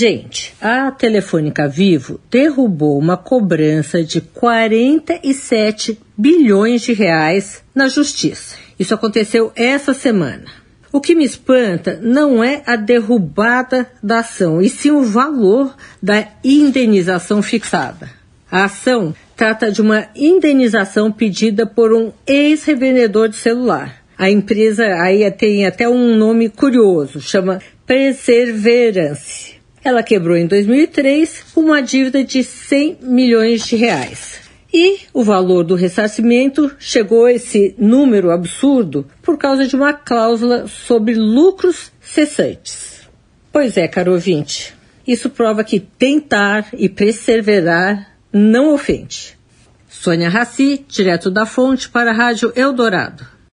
Gente, a Telefônica Vivo derrubou uma cobrança de 47 bilhões de reais na justiça. Isso aconteceu essa semana. O que me espanta não é a derrubada da ação, e sim o valor da indenização fixada. A ação trata de uma indenização pedida por um ex-revendedor de celular. A empresa aí tem até um nome curioso, chama Perseverance. Ela quebrou em 2003 uma dívida de 100 milhões de reais. E o valor do ressarcimento chegou a esse número absurdo por causa de uma cláusula sobre lucros cessantes. Pois é, caro ouvinte, isso prova que tentar e perseverar não ofende. Sônia Raci, direto da fonte para a Rádio Eldorado.